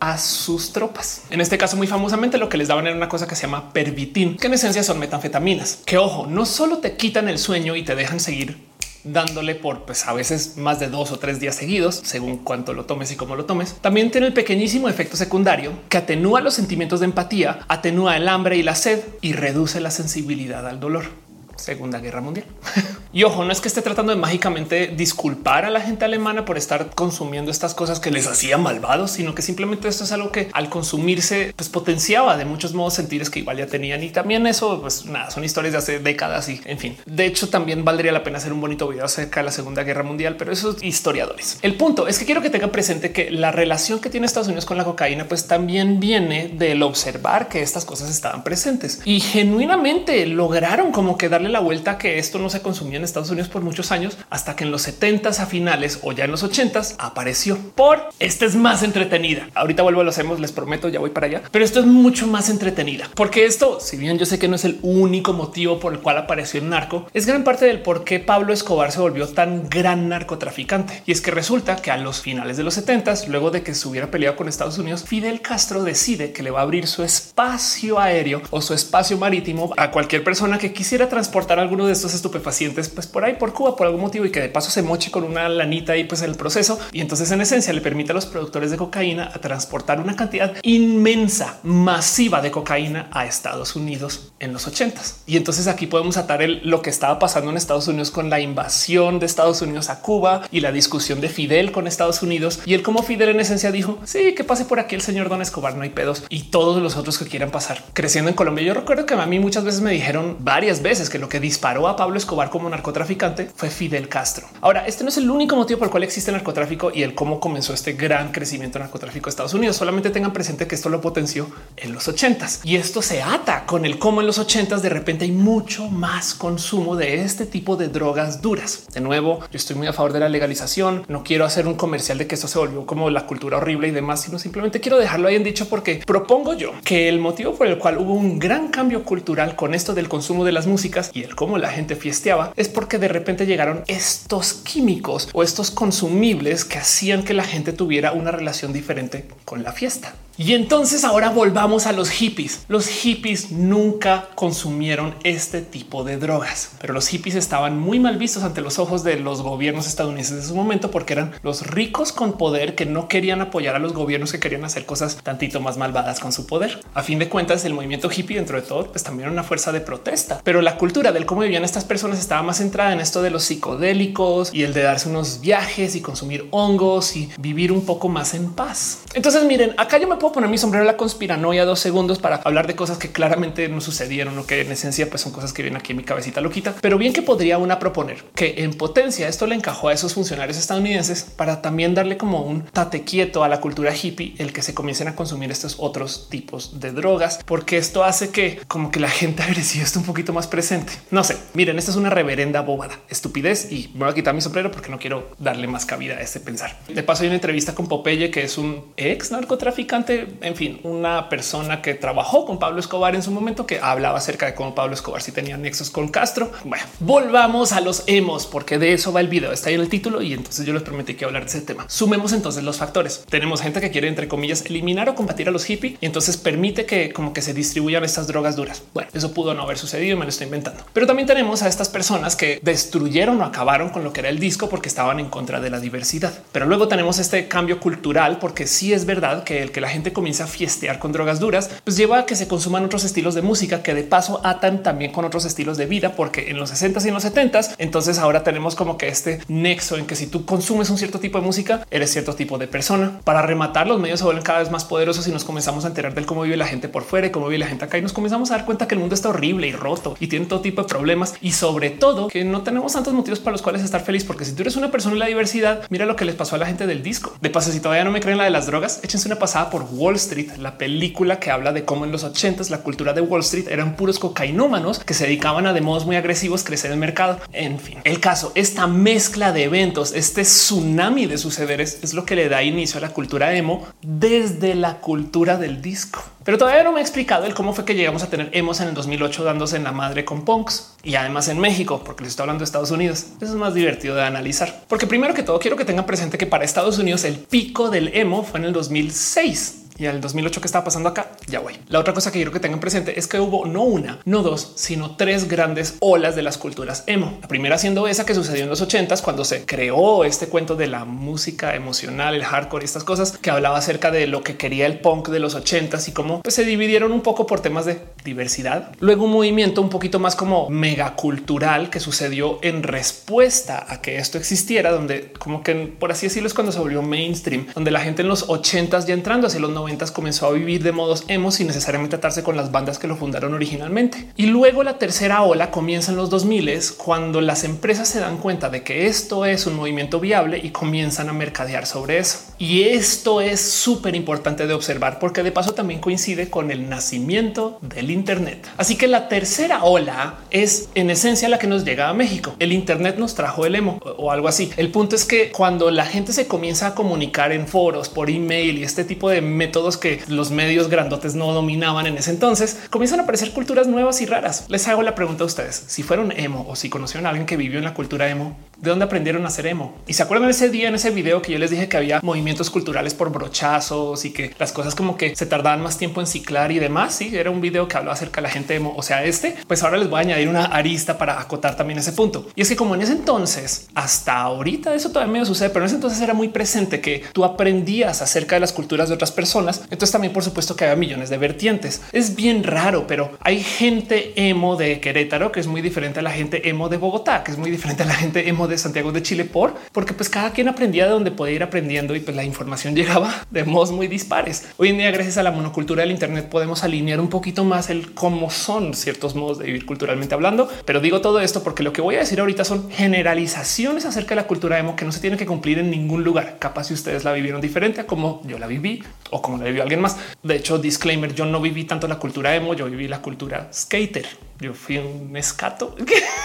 a sus tropas. En este caso, muy famosamente, lo que les daban era una cosa que se llama pervitin, que en esencia son metanfetaminas, que ojo, no solo te quitan el sueño y te dejan seguir dándole por pues a veces más de dos o tres días seguidos, según cuánto lo tomes y cómo lo tomes. También tiene el pequeñísimo efecto secundario que atenúa los sentimientos de empatía, atenúa el hambre y la sed y reduce la sensibilidad al dolor. Segunda Guerra Mundial. y ojo, no es que esté tratando de mágicamente disculpar a la gente alemana por estar consumiendo estas cosas que les hacía malvados, sino que simplemente esto es algo que al consumirse pues potenciaba de muchos modos sentires que igual ya tenían. Y también eso, pues nada, son historias de hace décadas y en fin. De hecho, también valdría la pena hacer un bonito video acerca de la Segunda Guerra Mundial, pero esos historiadores. El punto es que quiero que tengan presente que la relación que tiene Estados Unidos con la cocaína, pues también viene del observar que estas cosas estaban presentes y genuinamente lograron como que darle la vuelta que esto no se consumía en Estados Unidos por muchos años hasta que en los 70 a finales o ya en los 80 apareció por esta es más entretenida. Ahorita vuelvo a lo hacemos, les prometo, ya voy para allá, pero esto es mucho más entretenida porque esto, si bien yo sé que no es el único motivo por el cual apareció el narco, es gran parte del por qué Pablo Escobar se volvió tan gran narcotraficante. Y es que resulta que a los finales de los 70 luego de que se hubiera peleado con Estados Unidos, Fidel Castro decide que le va a abrir su espacio aéreo o su espacio marítimo a cualquier persona que quisiera transportar alguno de estos estupefacientes, pues por ahí por Cuba por algún motivo y que de paso se moche con una lanita y pues el proceso. Y entonces en esencia le permite a los productores de cocaína transportar una cantidad inmensa, masiva de cocaína a Estados Unidos en los ochentas. Y entonces aquí podemos atar el, lo que estaba pasando en Estados Unidos con la invasión de Estados Unidos a Cuba y la discusión de Fidel con Estados Unidos y el cómo Fidel en esencia dijo sí que pase por aquí el señor Don Escobar, no hay pedos y todos los otros que quieran pasar creciendo en Colombia. Yo recuerdo que a mí muchas veces me dijeron varias veces que lo que disparó a Pablo Escobar como narcotraficante fue Fidel Castro. Ahora, este no es el único motivo por el cual existe el narcotráfico y el cómo comenzó este gran crecimiento narcotráfico de Estados Unidos. Solamente tengan presente que esto lo potenció en los ochentas y esto se ata con el cómo en los ochentas de repente hay mucho más consumo de este tipo de drogas duras. De nuevo, yo estoy muy a favor de la legalización. No quiero hacer un comercial de que esto se volvió como la cultura horrible y demás, sino simplemente quiero dejarlo ahí en dicho porque propongo yo que el motivo por el cual hubo un gran cambio cultural con esto del consumo de las músicas y el cómo la gente fiesteaba es porque de repente llegaron estos químicos o estos consumibles que hacían que la gente tuviera una relación diferente con la fiesta. Y entonces ahora volvamos a los hippies. Los hippies nunca consumieron este tipo de drogas, pero los hippies estaban muy mal vistos ante los ojos de los gobiernos estadounidenses de su momento porque eran los ricos con poder que no querían apoyar a los gobiernos que querían hacer cosas tantito más malvadas con su poder. A fin de cuentas, el movimiento hippie dentro de todo, pues también era una fuerza de protesta, pero la cultura del cómo vivían estas personas estaba más centrada en esto de los psicodélicos y el de darse unos viajes y consumir hongos y vivir un poco más en paz. Entonces miren, acá yo me puedo poner mi sombrero a la conspiranoia dos segundos para hablar de cosas que claramente no sucedieron o que en esencia pues son cosas que vienen aquí en mi cabecita loquita. Pero bien que podría una proponer que en potencia esto le encajó a esos funcionarios estadounidenses para también darle como un tate quieto a la cultura hippie, el que se comiencen a consumir estos otros tipos de drogas, porque esto hace que como que la gente agresiva esté un poquito más presente. No sé, miren, esta es una reverenda bobada, estupidez y me voy a quitar mi sombrero porque no quiero darle más cabida a este pensar. De paso hay una entrevista con Popeye, que es un ex narcotraficante, en fin, una persona que trabajó con Pablo Escobar en su momento, que hablaba acerca de cómo Pablo Escobar si tenía nexos con Castro. Bueno, volvamos a los emos, porque de eso va el video, está ahí en el título y entonces yo les prometí que hablar de ese tema. Sumemos entonces los factores. Tenemos gente que quiere, entre comillas, eliminar o combatir a los hippies y entonces permite que como que se distribuyan estas drogas duras. Bueno, eso pudo no haber sucedido, me lo estoy inventando. Pero también tenemos a estas personas que destruyeron o acabaron con lo que era el disco porque estaban en contra de la diversidad. Pero luego tenemos este cambio cultural porque sí es verdad que el que la gente comienza a fiestear con drogas duras, pues lleva a que se consuman otros estilos de música que de paso atan también con otros estilos de vida, porque en los 60s y en los 70s, entonces ahora tenemos como que este nexo en que si tú consumes un cierto tipo de música, eres cierto tipo de persona. Para rematar, los medios se vuelven cada vez más poderosos y nos comenzamos a enterar del cómo vive la gente por fuera y cómo vive la gente acá y nos comenzamos a dar cuenta que el mundo está horrible y roto y tiene todo tipo de problemas y sobre todo que no tenemos tantos motivos para los cuales estar feliz, porque si tú eres una persona en la diversidad, mira lo que les pasó a la gente del disco. De paso, si todavía no me creen la de las drogas, échense una pasada por Wall Street, la película que habla de cómo en los 80 la cultura de Wall Street eran puros cocainómanos que se dedicaban a de modos muy agresivos crecer el mercado. En fin, el caso, esta mezcla de eventos, este tsunami de sucederes es lo que le da inicio a la cultura emo desde la cultura del disco. Pero todavía no me he explicado el cómo fue que llegamos a tener emos en el 2008 dándose en la madre con punks y además en México, porque les estoy hablando de Estados Unidos. Eso es más divertido de analizar, porque primero que todo quiero que tengan presente que para Estados Unidos el pico del emo fue en el 2006 y al 2008 que estaba pasando acá, ya voy. La otra cosa que quiero que tengan presente es que hubo no una, no dos, sino tres grandes olas de las culturas emo. La primera siendo esa que sucedió en los 80s cuando se creó este cuento de la música emocional, el hardcore y estas cosas que hablaba acerca de lo que quería el punk de los 80s y cómo pues, se dividieron un poco por temas de diversidad. Luego un movimiento un poquito más como megacultural que sucedió en respuesta a que esto existiera, donde como que por así decirlo es cuando se volvió mainstream, donde la gente en los 80s ya entrando hacia los 90 comenzó a vivir de modos emo sin necesariamente atarse con las bandas que lo fundaron originalmente. Y luego la tercera ola comienza en los 2000 cuando las empresas se dan cuenta de que esto es un movimiento viable y comienzan a mercadear sobre eso. Y esto es súper importante de observar porque de paso también coincide con el nacimiento del Internet. Así que la tercera ola es en esencia la que nos llega a México. El Internet nos trajo el emo o algo así. El punto es que cuando la gente se comienza a comunicar en foros, por email y este tipo de métodos, que los medios grandotes no dominaban en ese entonces, comienzan a aparecer culturas nuevas y raras. Les hago la pregunta a ustedes, si fueron emo o si conocieron a alguien que vivió en la cultura emo, ¿de dónde aprendieron a ser emo? Y se acuerdan ese día en ese video que yo les dije que había movimientos culturales por brochazos y que las cosas como que se tardaban más tiempo en ciclar y demás. Sí, era un video que hablaba acerca de la gente emo. O sea, este, pues ahora les voy a añadir una arista para acotar también ese punto. Y es que como en ese entonces, hasta ahorita eso todavía medio sucede, pero en ese entonces era muy presente que tú aprendías acerca de las culturas de otras personas entonces también por supuesto que había millones de vertientes. Es bien raro, pero hay gente emo de Querétaro que es muy diferente a la gente emo de Bogotá, que es muy diferente a la gente emo Santiago de Chile por porque pues cada quien aprendía de donde podía ir aprendiendo y pues la información llegaba de modos muy dispares. Hoy en día gracias a la monocultura del Internet podemos alinear un poquito más el cómo son ciertos modos de vivir culturalmente hablando. Pero digo todo esto porque lo que voy a decir ahorita son generalizaciones acerca de la cultura emo que no se tienen que cumplir en ningún lugar. Capaz si ustedes la vivieron diferente a como yo la viví o como la vivió alguien más. De hecho, disclaimer, yo no viví tanto la cultura emo, yo viví la cultura skater. Yo fui un escato.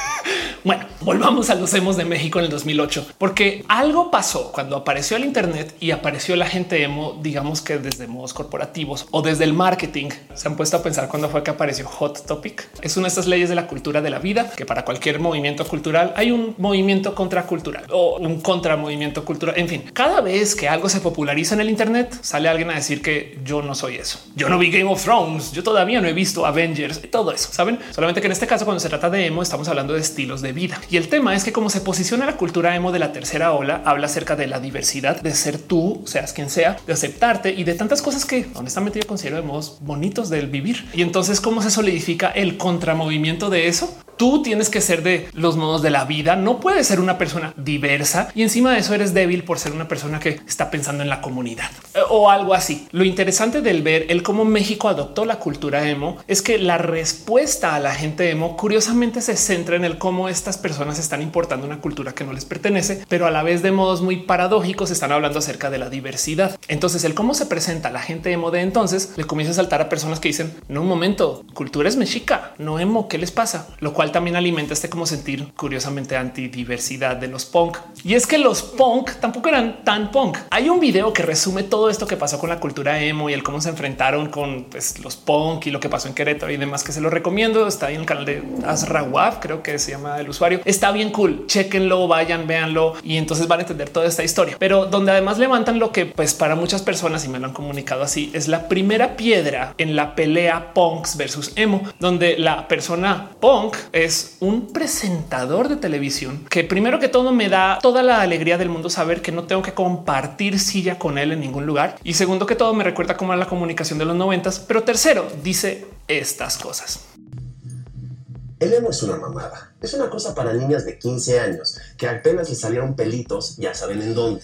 bueno, volvamos a los emos de México en el 2008, porque algo pasó cuando apareció el Internet y apareció la gente emo, digamos que desde modos corporativos o desde el marketing. Se han puesto a pensar cuándo fue que apareció Hot Topic. Es una de estas leyes de la cultura de la vida que para cualquier movimiento cultural hay un movimiento contracultural o un contra movimiento cultural. En fin, cada vez que algo se populariza en el Internet, sale alguien a decir que yo no soy eso. Yo no vi Game of Thrones. Yo todavía no he visto Avengers y todo eso. Saben? Solamente que en este caso, cuando se trata de emo, estamos hablando de estilos de vida. Y el tema es que como se posiciona la cultura emo de la tercera ola, habla acerca de la diversidad, de ser tú, seas quien sea, de aceptarte y de tantas cosas que honestamente yo considero de modos bonitos del vivir. Y entonces, ¿cómo se solidifica el contramovimiento de eso? Tú tienes que ser de los modos de la vida. No puedes ser una persona diversa y encima de eso eres débil por ser una persona que está pensando en la comunidad eh, o algo así. Lo interesante del ver el cómo México adoptó la cultura emo es que la respuesta a la gente emo curiosamente se centra en el cómo estas personas están importando una cultura que no les pertenece, pero a la vez de modos muy paradójicos están hablando acerca de la diversidad. Entonces el cómo se presenta la gente emo de entonces le comienza a saltar a personas que dicen no un momento, cultura es mexica, no emo, ¿qué les pasa? Lo cual también alimenta este como sentir curiosamente antidiversidad de los punk. Y es que los punk tampoco eran tan punk. Hay un video que resume todo esto que pasó con la cultura emo y el cómo se enfrentaron con pues, los punk y lo que pasó en Querétaro y demás que se lo recomiendo. Está ahí en el canal de Azrawaf, creo que se llama el usuario. Está bien cool. Chequenlo, vayan, véanlo y entonces van a entender toda esta historia. Pero donde además levantan lo que pues para muchas personas y me lo han comunicado así es la primera piedra en la pelea punks versus emo, donde la persona punk es un presentador de televisión que primero que todo me da toda la alegría del mundo saber que no tengo que compartir silla con él en ningún lugar. Y segundo que todo me recuerda cómo era la comunicación de los noventas. Pero tercero dice estas cosas. El emo es una mamada. Es una cosa para niñas de 15 años que apenas les salieron pelitos, ya saben en dónde.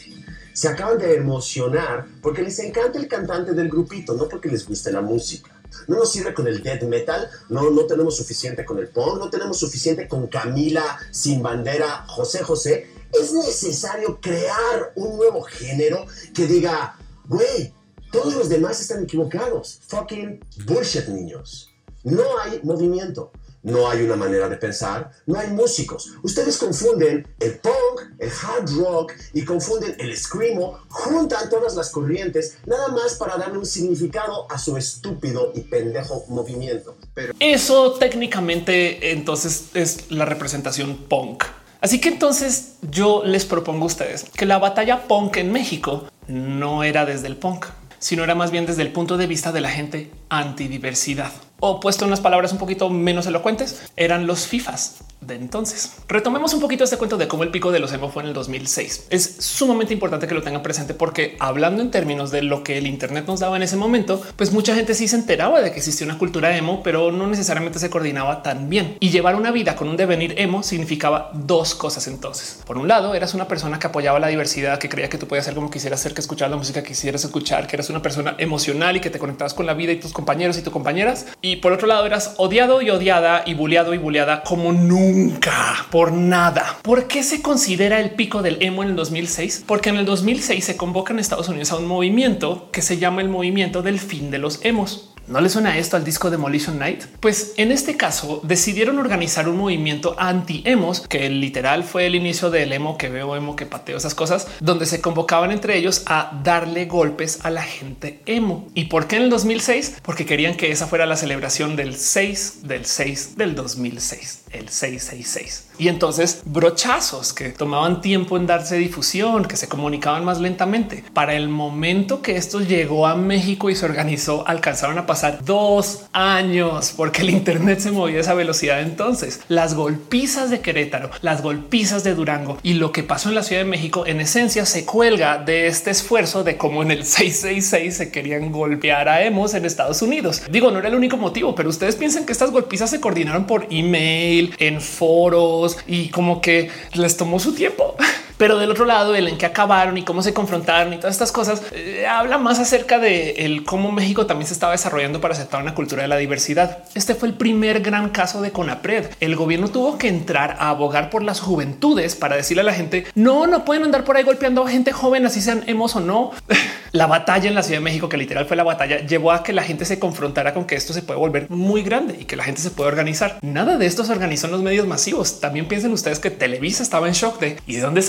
Se acaban de emocionar porque les encanta el cantante del grupito, no porque les guste la música. No nos sirve con el death metal, no, no tenemos suficiente con el punk, no tenemos suficiente con Camila, Sin Bandera, José José. Es necesario crear un nuevo género que diga, güey, todos los demás están equivocados. Fucking bullshit, niños. No hay movimiento no hay una manera de pensar, no hay músicos. Ustedes confunden el punk, el hard rock y confunden el screamo, juntan todas las corrientes nada más para darle un significado a su estúpido y pendejo movimiento. Pero eso técnicamente entonces es la representación punk. Así que entonces yo les propongo a ustedes que la batalla punk en México no era desde el punk, sino era más bien desde el punto de vista de la gente antidiversidad o puesto unas palabras un poquito menos elocuentes, eran los FIFAs de entonces. Retomemos un poquito este cuento de cómo el pico de los emo fue en el 2006. Es sumamente importante que lo tengan presente porque hablando en términos de lo que el Internet nos daba en ese momento, pues mucha gente sí se enteraba de que existía una cultura emo, pero no necesariamente se coordinaba tan bien. Y llevar una vida con un devenir emo significaba dos cosas entonces. Por un lado, eras una persona que apoyaba la diversidad, que creía que tú podías hacer como quisieras hacer, que escuchar la música que quisieras escuchar, que eras una persona emocional y que te conectabas con la vida y tus compañeros y tus compañeras. Y por otro lado, eras odiado y odiada y bulleado y bulleada como nunca por nada. ¿Por qué se considera el pico del emo en el 2006? Porque en el 2006 se convoca en Estados Unidos a un movimiento que se llama el movimiento del fin de los emos. ¿No le suena esto al disco Demolition Night? Pues en este caso decidieron organizar un movimiento anti-emos, que literal fue el inicio del emo que veo, emo que pateo, esas cosas, donde se convocaban entre ellos a darle golpes a la gente emo. ¿Y por qué en el 2006? Porque querían que esa fuera la celebración del 6 del 6 del 2006, el 666. Y entonces brochazos que tomaban tiempo en darse difusión, que se comunicaban más lentamente. Para el momento que esto llegó a México y se organizó, alcanzaron a pasar dos años porque el Internet se movía a esa velocidad. Entonces las golpizas de Querétaro, las golpizas de Durango y lo que pasó en la Ciudad de México en esencia se cuelga de este esfuerzo de cómo en el 666 se querían golpear a emos en Estados Unidos. Digo, no era el único motivo, pero ustedes piensan que estas golpizas se coordinaron por email, en foros y como que les tomó su tiempo. Pero del otro lado, el en qué acabaron y cómo se confrontaron y todas estas cosas eh, habla más acerca de el cómo México también se estaba desarrollando para aceptar una cultura de la diversidad. Este fue el primer gran caso de Conapred. El gobierno tuvo que entrar a abogar por las juventudes para decirle a la gente no, no pueden andar por ahí golpeando a gente joven, así sean hemos o no. la batalla en la Ciudad de México, que literal fue la batalla, llevó a que la gente se confrontara con que esto se puede volver muy grande y que la gente se puede organizar. Nada de esto se organizó en los medios masivos. También piensen ustedes que Televisa estaba en shock de y de dónde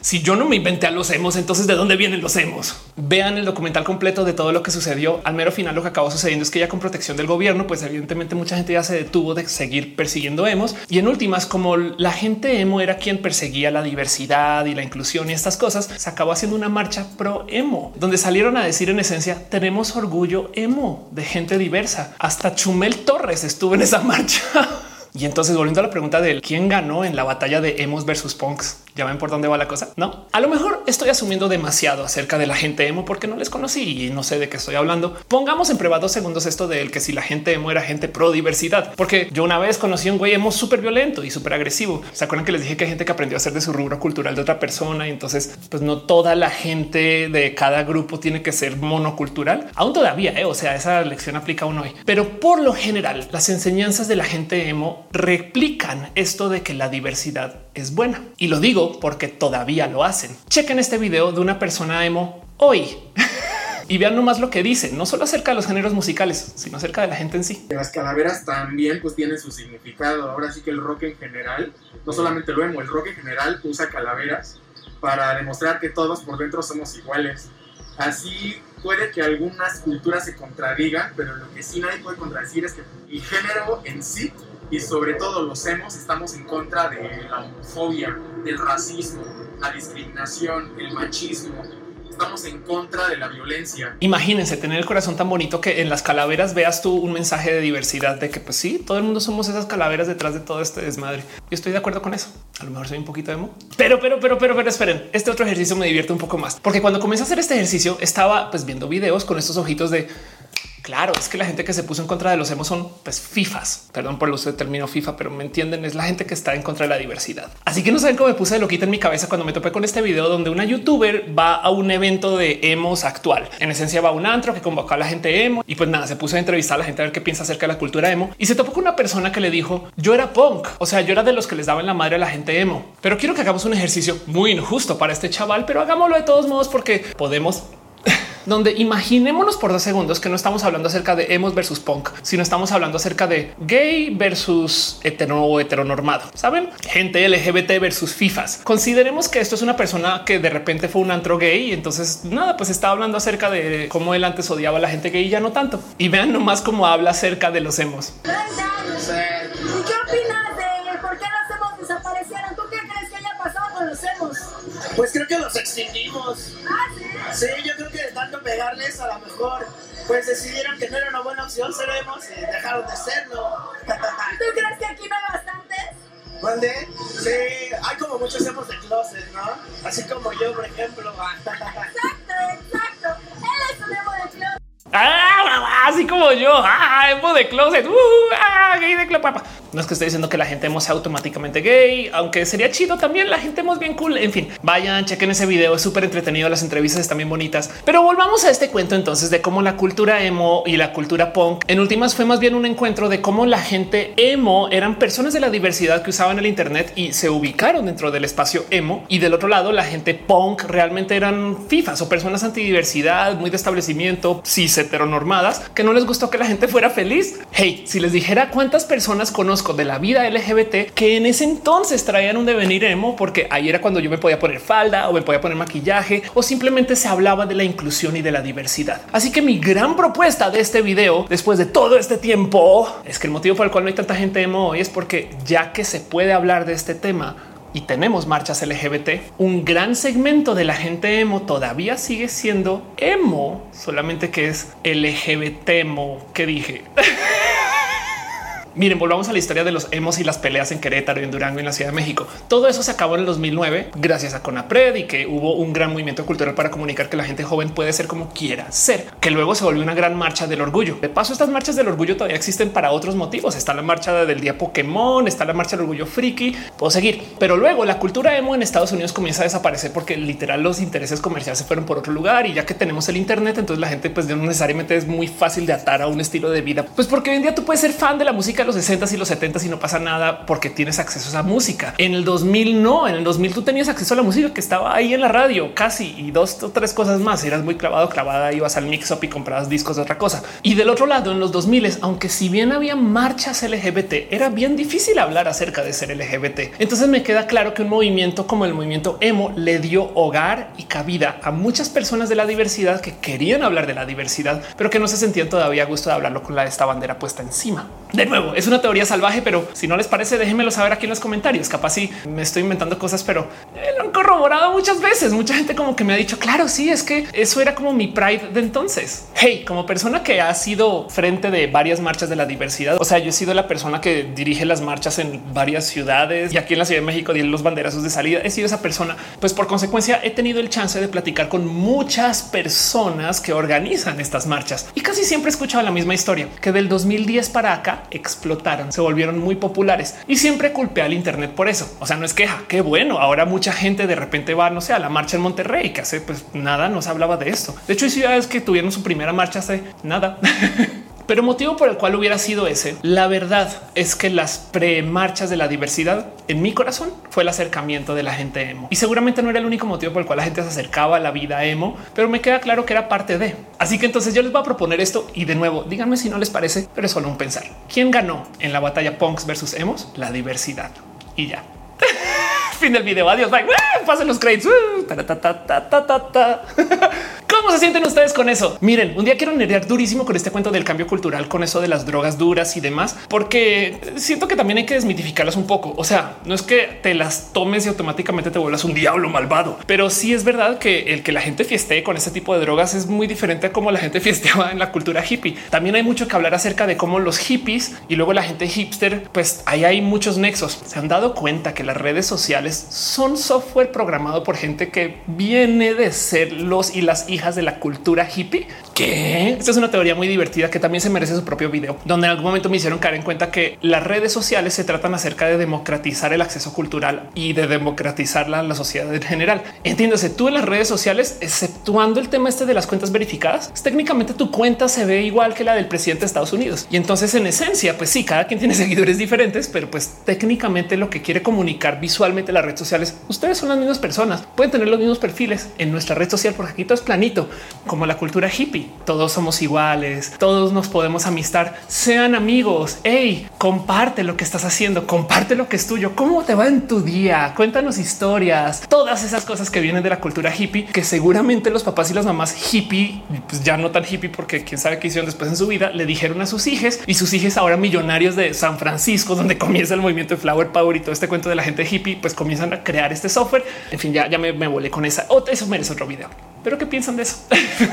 si yo no me inventé a los hemos, entonces de dónde vienen los hemos? Vean el documental completo de todo lo que sucedió. Al mero final lo que acabó sucediendo es que ya con protección del gobierno, pues evidentemente mucha gente ya se detuvo de seguir persiguiendo hemos y en últimas como la gente emo era quien perseguía la diversidad y la inclusión y estas cosas, se acabó haciendo una marcha pro emo, donde salieron a decir en esencia tenemos orgullo emo de gente diversa. Hasta Chumel Torres estuvo en esa marcha. Y entonces volviendo a la pregunta de quién ganó en la batalla de emos versus punks, Ya ven por dónde va la cosa. No, a lo mejor estoy asumiendo demasiado acerca de la gente emo porque no les conocí y no sé de qué estoy hablando. Pongamos en prueba dos segundos esto de que si la gente emo era gente pro diversidad, porque yo una vez conocí un güey emo súper violento y súper agresivo. Se acuerdan que les dije que hay gente que aprendió a hacer de su rubro cultural de otra persona y entonces pues no toda la gente de cada grupo tiene que ser monocultural. Aún todavía, ¿eh? o sea, esa lección aplica aún hoy, pero por lo general las enseñanzas de la gente emo replican esto de que la diversidad es buena. Y lo digo porque todavía lo hacen. Chequen este video de una persona emo hoy. y vean nomás lo que dice, no solo acerca de los géneros musicales, sino acerca de la gente en sí. Las calaveras también pues tienen su significado. Ahora sí que el rock en general, no solamente lo emo, el rock en general usa calaveras para demostrar que todos por dentro somos iguales. Así puede que algunas culturas se contradigan, pero lo que sí nadie puede contradecir es que el género en sí y sobre todo los hemos estamos en contra de la homofobia, del racismo, la discriminación, el machismo, estamos en contra de la violencia. Imagínense tener el corazón tan bonito que en las calaveras veas tú un mensaje de diversidad de que pues sí, todo el mundo somos esas calaveras detrás de todo este desmadre. Yo estoy de acuerdo con eso. A lo mejor soy un poquito emo, pero, pero, pero, pero, pero esperen. Este otro ejercicio me divierte un poco más porque cuando comencé a hacer este ejercicio estaba pues viendo videos con estos ojitos de Claro, es que la gente que se puso en contra de los hemos son pues FIFAs. Perdón por el uso del término FIFA, pero me entienden. Es la gente que está en contra de la diversidad. Así que no saben cómo me puse de loquita en mi cabeza cuando me topé con este video donde una youtuber va a un evento de emos actual. En esencia va a un antro que convocó a la gente emo y pues nada, se puso a entrevistar a la gente a ver qué piensa acerca de la cultura emo y se topó con una persona que le dijo yo era punk. O sea, yo era de los que les daban la madre a la gente emo, pero quiero que hagamos un ejercicio muy injusto para este chaval, pero hagámoslo de todos modos porque podemos donde imaginémonos por dos segundos que no estamos hablando acerca de hemos versus punk, sino estamos hablando acerca de gay versus hetero o heteronormado. Saben, gente LGBT versus FIFAs. Consideremos que esto es una persona que de repente fue un antro gay y entonces nada, pues está hablando acerca de cómo él antes odiaba a la gente gay y ya no tanto. Y vean nomás cómo habla acerca de los hemos. Pues creo que los extinguimos. Ah, sí. Sí, yo creo que de tanto pegarles a lo mejor pues decidieron que no era una buena opción ser emos y dejaron de serlo. ¿Tú crees que aquí no hay bastantes? ¿Mande? Sí, hay como muchos emos de closet, ¿no? Así como yo, por ejemplo. Exacto, exacto. Él es un emo de club. Ah, así como yo, ah, emo de closet, uh, ah, gay de closet. No es que estoy diciendo que la gente emo sea automáticamente gay, aunque sería chido también. La gente emo es bien cool. En fin, vayan, chequen ese video. Es súper entretenido. Las entrevistas están bien bonitas. Pero volvamos a este cuento entonces de cómo la cultura emo y la cultura punk en últimas fue más bien un encuentro de cómo la gente emo eran personas de la diversidad que usaban el Internet y se ubicaron dentro del espacio emo. Y del otro lado, la gente punk realmente eran fifas o personas antidiversidad, muy de establecimiento, cis heteronormadas, que no les gustó que la gente fuera feliz. Hey, si les dijera cuántas personas conozco de la vida LGBT que en ese entonces traían un devenir emo, porque ahí era cuando yo me podía poner falda o me podía poner maquillaje o simplemente se hablaba de la inclusión y de la diversidad. Así que mi gran propuesta de este video, después de todo este tiempo, es que el motivo por el cual no hay tanta gente emo hoy es porque ya que se puede hablar de este tema, y tenemos marchas LGBT, un gran segmento de la gente emo todavía sigue siendo emo, solamente que es LGBT emo que dije. Miren, volvamos a la historia de los emos y las peleas en Querétaro y en Durango en la Ciudad de México. Todo eso se acabó en el 2009 gracias a Conapred y que hubo un gran movimiento cultural para comunicar que la gente joven puede ser como quiera ser, que luego se volvió una gran marcha del orgullo. De paso, estas marchas del orgullo todavía existen para otros motivos. Está la marcha del día Pokémon, está la marcha del orgullo friki, puedo seguir. Pero luego la cultura emo en Estados Unidos comienza a desaparecer porque literal los intereses comerciales se fueron por otro lugar y ya que tenemos el Internet, entonces la gente pues no necesariamente es muy fácil de atar a un estilo de vida. Pues porque hoy en día tú puedes ser fan de la música los 60 y los 70 y no pasa nada porque tienes acceso a esa música. En el 2000 no, en el 2000 tú tenías acceso a la música que estaba ahí en la radio casi y dos o tres cosas más. Eras muy clavado, clavada, ibas al mix up y comprabas discos de otra cosa. Y del otro lado, en los 2000, aunque si bien había marchas LGBT, era bien difícil hablar acerca de ser LGBT. Entonces me queda claro que un movimiento como el movimiento emo le dio hogar y cabida a muchas personas de la diversidad que querían hablar de la diversidad, pero que no se sentían todavía a gusto de hablarlo con la esta bandera puesta encima. De nuevo, es una teoría salvaje, pero si no les parece, déjenmelo saber aquí en los comentarios. Capaz sí me estoy inventando cosas, pero eh, lo han corroborado muchas veces. Mucha gente como que me ha dicho, claro, sí, es que eso era como mi pride de entonces. Hey, como persona que ha sido frente de varias marchas de la diversidad, o sea, yo he sido la persona que dirige las marchas en varias ciudades y aquí en la Ciudad de México di los banderazos de salida. He sido esa persona, pues por consecuencia he tenido el chance de platicar con muchas personas que organizan estas marchas y casi siempre he escuchado la misma historia que del 2010 para acá explotaron, se volvieron muy populares y siempre culpé al Internet por eso. O sea, no es queja, qué bueno. Ahora mucha gente de repente va, no sé, a la marcha en Monterrey, que hace pues nada, no se hablaba de esto. De hecho, hay ciudades que tuvieron su primera marcha hace nada. Pero motivo por el cual hubiera sido ese, la verdad es que las premarchas de la diversidad en mi corazón fue el acercamiento de la gente emo. Y seguramente no era el único motivo por el cual la gente se acercaba a la vida emo, pero me queda claro que era parte de. Así que entonces yo les voy a proponer esto y de nuevo, díganme si no les parece, pero es solo un pensar. ¿Quién ganó en la batalla punks versus emos? La diversidad. Y ya. fin del video. Adiós. Pasen los créditos. ¿Cómo se sienten ustedes con eso? Miren, un día quiero nerdear durísimo con este cuento del cambio cultural, con eso de las drogas duras y demás, porque siento que también hay que desmitificarlas un poco. O sea, no es que te las tomes y automáticamente te vuelvas un diablo malvado, pero sí es verdad que el que la gente fiestee con ese tipo de drogas es muy diferente a cómo la gente fiesteaba en la cultura hippie. También hay mucho que hablar acerca de cómo los hippies y luego la gente hipster, pues ahí hay muchos nexos. Se han dado cuenta que las redes sociales son software programado por gente que viene de ser los y las hijas de la cultura hippie. Que esta es una teoría muy divertida que también se merece su propio video, donde en algún momento me hicieron caer en cuenta que las redes sociales se tratan acerca de democratizar el acceso cultural y de democratizar la, la sociedad en general. Entiéndase, tú en las redes sociales, exceptuando el tema este de las cuentas verificadas, técnicamente tu cuenta se ve igual que la del presidente de Estados Unidos. Y entonces en esencia, pues sí, cada quien tiene seguidores diferentes, pero pues técnicamente lo que quiere comunicar visualmente las redes sociales, ustedes son las mismas personas, pueden tener los mismos perfiles en nuestra red social, porque aquí todo es planito como la cultura hippie. Todos somos iguales, todos nos podemos amistar, sean amigos. Hey, comparte lo que estás haciendo, comparte lo que es tuyo. ¿Cómo te va en tu día? Cuéntanos historias, todas esas cosas que vienen de la cultura hippie, que seguramente los papás y las mamás hippie, pues ya no tan hippie, porque quién sabe qué hicieron después en su vida, le dijeron a sus hijos y sus hijos ahora millonarios de San Francisco, donde comienza el movimiento de Flower Power y todo este cuento de la gente hippie, pues comienzan a crear este software. En fin, ya, ya me, volé con esa. Eso merece otro video. Pero qué piensan de eso?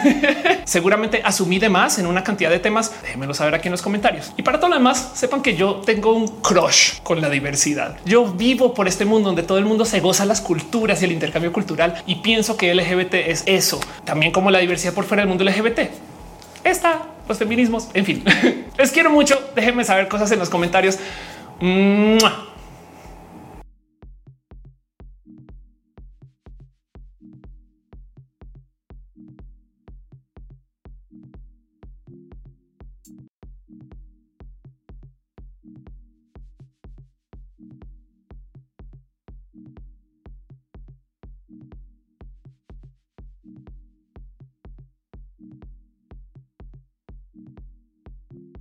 Seguramente asumí de más en una cantidad de temas. Déjenmelo saber aquí en los comentarios. Y para todo lo demás, sepan que yo tengo un crush con la diversidad. Yo vivo por este mundo donde todo el mundo se goza las culturas y el intercambio cultural y pienso que LGBT es eso, también como la diversidad por fuera del mundo LGBT. Está los feminismos. En fin, les quiero mucho. Déjenme saber cosas en los comentarios.